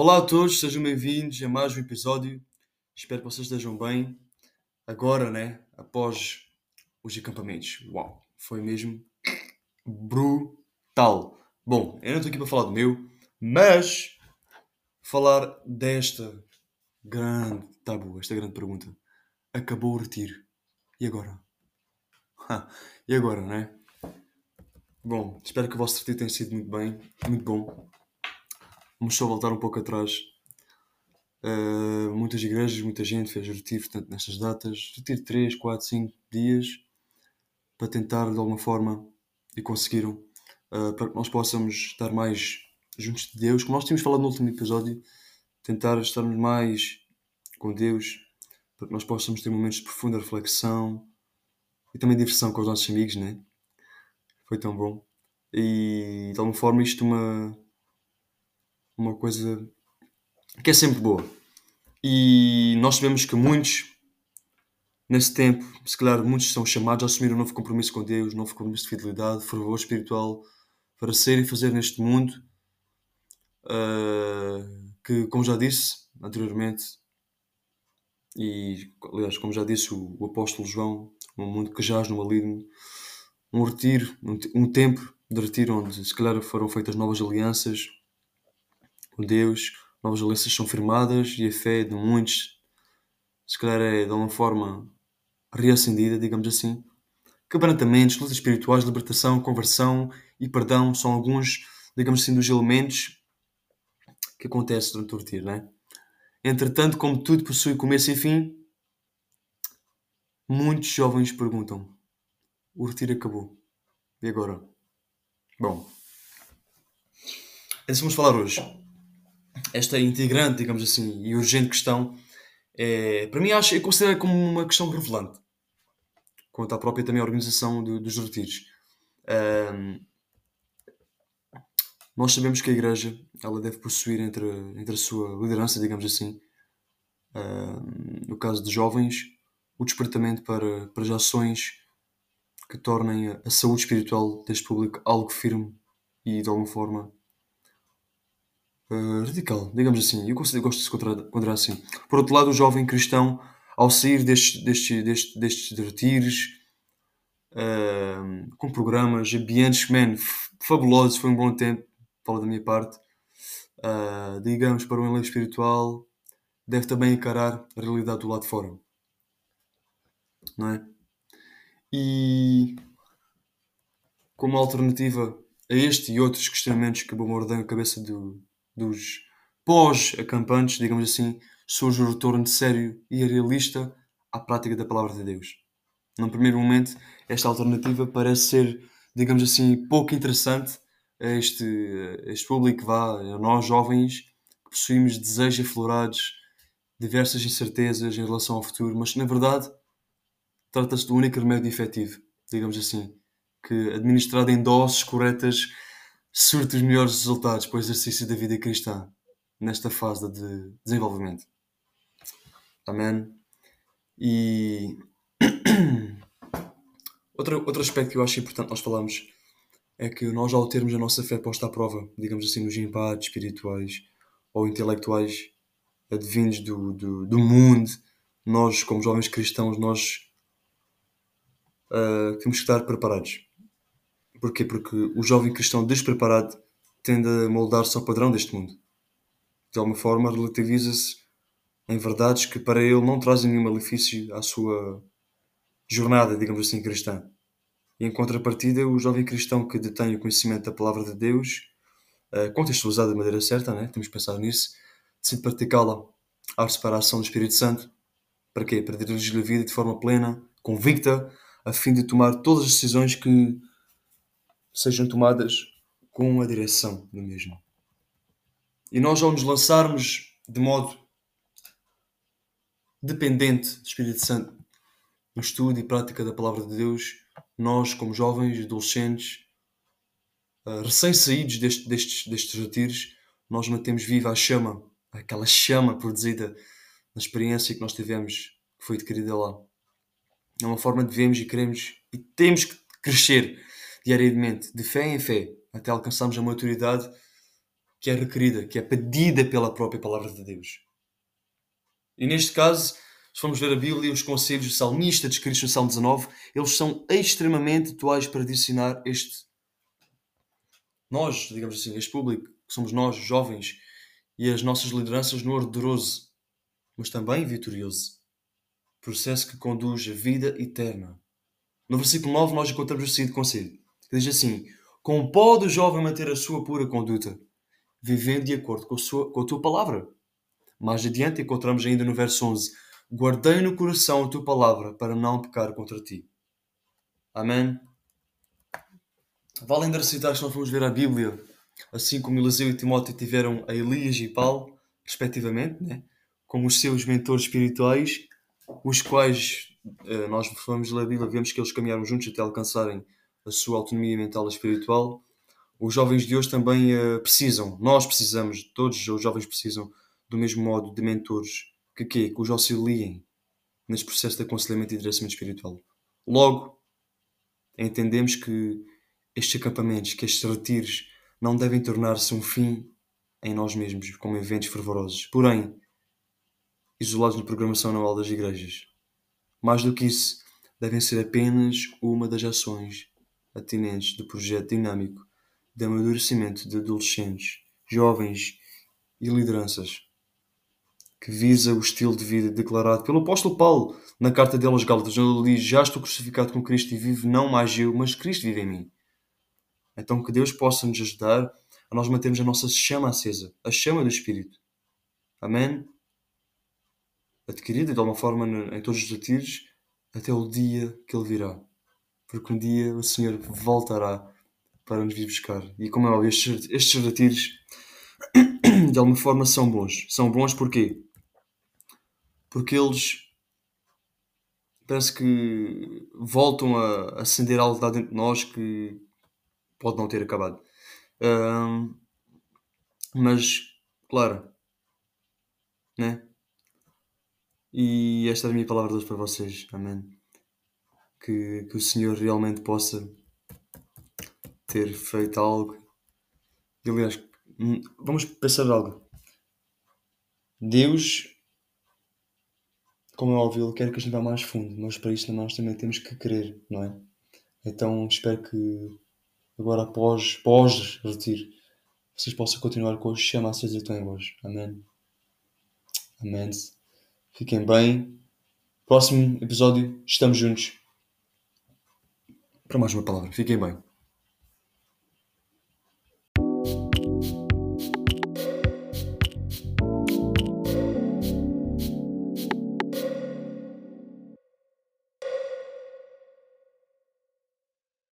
Olá a todos, sejam bem-vindos a mais um episódio. Espero que vocês estejam bem. Agora, né? Após os acampamentos. Uau, foi mesmo brutal. Bom, eu não estou aqui para falar do meu, mas falar desta grande tabu, esta grande pergunta. Acabou o retiro. E agora? e agora, né? Bom, espero que o vosso retiro tenha sido muito bem, muito bom. Vamos só voltar um pouco atrás. Uh, muitas igrejas, muita gente fez retiro portanto, nestas datas. Retiro 3, 4, 5 dias para tentar de alguma forma e conseguiram uh, para que nós possamos estar mais juntos de Deus. Como nós tínhamos falado no último episódio, tentar estarmos mais com Deus para que nós possamos ter momentos de profunda reflexão e também diversão com os nossos amigos, né? Foi tão bom. E de alguma forma isto uma uma coisa que é sempre boa. E nós sabemos que muitos, nesse tempo, se calhar muitos são chamados a assumir um novo compromisso com Deus, um novo compromisso de fidelidade, fervor espiritual, para ser e fazer neste mundo, uh, que, como já disse anteriormente, e aliás, como já disse o, o apóstolo João, um mundo que jaz no maligno, um retiro, um, um tempo de retiro onde se calhar foram feitas novas alianças, com Deus, novas alianças são firmadas e a fé de muitos, se calhar, é de uma forma reacendida, digamos assim. Quebrantamentos, lutas espirituais, libertação, conversão e perdão são alguns, digamos assim, dos elementos que acontecem durante o retiro, né? Entretanto, como tudo possui começo e fim, muitos jovens perguntam: o retiro acabou. E agora? Bom, é isso que vamos falar hoje esta integrante, digamos assim, e urgente questão, é, para mim, acho, eu considero como uma questão relevante quanto à própria também organização do, dos retiros. Um, nós sabemos que a Igreja ela deve possuir entre, entre a sua liderança, digamos assim, um, no caso de jovens, o despertamento para, para as ações que tornem a saúde espiritual deste público algo firme e de alguma forma uh, radical, digamos assim. Eu gosto, gosto de se encontrar assim. Por outro lado, o jovem cristão, ao sair destes, destes, destes, destes retiros, uh, com programas, ambientes, man, fabulosos, foi um bom tempo, falo da minha parte, uh, digamos, para o enlevo espiritual, deve também encarar a realidade do lado de fora. Não é? E como alternativa a este e outros questionamentos que bombardeiam a cabeça do, dos pós-acampantes, digamos assim, surge o retorno de sério e realista à prática da palavra de Deus. Num primeiro momento, esta alternativa parece ser, digamos assim, pouco interessante a este, a este público que vá, a nós jovens, que possuímos desejos aflorados, diversas incertezas em relação ao futuro, mas na verdade trata-se do único remédio efetivo, digamos assim, que administrado em doses corretas surte os melhores resultados para o exercício da vida cristã nesta fase de desenvolvimento. Amém. E outro, outro aspecto que eu acho importante nós falamos é que nós, ao termos a nossa fé posta à prova, digamos assim, nos empates espirituais ou intelectuais advindos do, do, do mundo, nós, como jovens cristãos, nós uh, temos que estar preparados Porquê? Porque o jovem cristão despreparado tende a moldar-se ao padrão deste mundo. De alguma forma, relativiza-se em verdades que para ele não trazem nenhum malefício à sua jornada, digamos assim, cristã. E em contrapartida, o jovem cristão que detém o conhecimento da palavra de Deus, uh, contextualizado de maneira certa, né? temos que pensar nisso, decide praticá-la à separação do Espírito Santo. Para quê? Para dirigir a vida de forma plena, convicta, a fim de tomar todas as decisões que sejam tomadas com a direção do mesmo. E nós, ao nos lançarmos de modo dependente do Espírito Santo no estudo e prática da palavra de Deus, nós, como jovens, adolescentes, uh, recém-saídos deste, destes, destes retiros, nós mantemos viva a chama, aquela chama produzida na experiência que nós tivemos, que foi adquirida lá. É uma forma de vermos e queremos e temos que crescer diariamente, de fé em fé, até alcançarmos a maturidade que é requerida, que é pedida pela própria palavra de Deus. E neste caso, se formos ver a Bíblia, os conselhos do salmista descritos no Salmo 19, eles são extremamente atuais para direcionar este. Nós, digamos assim, este público, que somos nós, jovens, e as nossas lideranças no orderoso, mas também vitorioso processo que conduz à vida eterna. No versículo 9, nós encontramos o seguinte conselho, que diz assim: Como pode o jovem manter a sua pura conduta? Vivendo de acordo com a, sua, com a tua palavra. Mais adiante encontramos ainda no verso 11: Guardei no coração a tua palavra para não pecar contra ti. Amém. Vale ainda citar se nós vamos ver a Bíblia, assim como Eliseu e Timóteo tiveram a Elias e Paulo, respectivamente, né? como os seus mentores espirituais, os quais uh, nós vamos ler a Bíblia, vemos que eles caminharam juntos até alcançarem a sua autonomia mental e espiritual. Os jovens de hoje também uh, precisam, nós precisamos, todos os jovens precisam do mesmo modo de mentores que, que, que os auxiliem neste processo de aconselhamento e direcionamento espiritual. Logo, entendemos que estes acampamentos, que estes retiros, não devem tornar-se um fim em nós mesmos, como eventos fervorosos. Porém, isolados na programação anual das igrejas. Mais do que isso, devem ser apenas uma das ações atinentes do projeto dinâmico de amadurecimento de adolescentes, jovens e lideranças, que visa o estilo de vida declarado pelo apóstolo Paulo na carta dele aos Gálatas, onde ele diz: Já estou crucificado com Cristo e vivo não mais eu, mas Cristo vive em mim. Então que Deus possa nos ajudar a nós mantermos a nossa chama acesa, a chama do Espírito. Amém? adquirida de alguma forma em todos os retiros até o dia que ele virá. Porque um dia o Senhor voltará para nos vir buscar. E como é óbvio, estes, estes retiros de alguma forma são bons. São bons porquê? Porque eles parece que voltam a acender algo lá dentro de nós que pode não ter acabado. Um, mas, claro, né? E esta é a minha palavra de hoje para vocês. Amém. Que, que o Senhor realmente possa ter feito algo. E, aliás, hum, vamos pensar algo. Deus, como é óbvio, Ele quer que a gente vá mais fundo, mas para isso nós também temos que querer, não é? Então espero que agora após, após retiro, vocês possam continuar com a chama acesa que estão em. Amém. Amém. Fiquem bem. Próximo episódio, estamos juntos. Para mais uma palavra. Fiquem bem.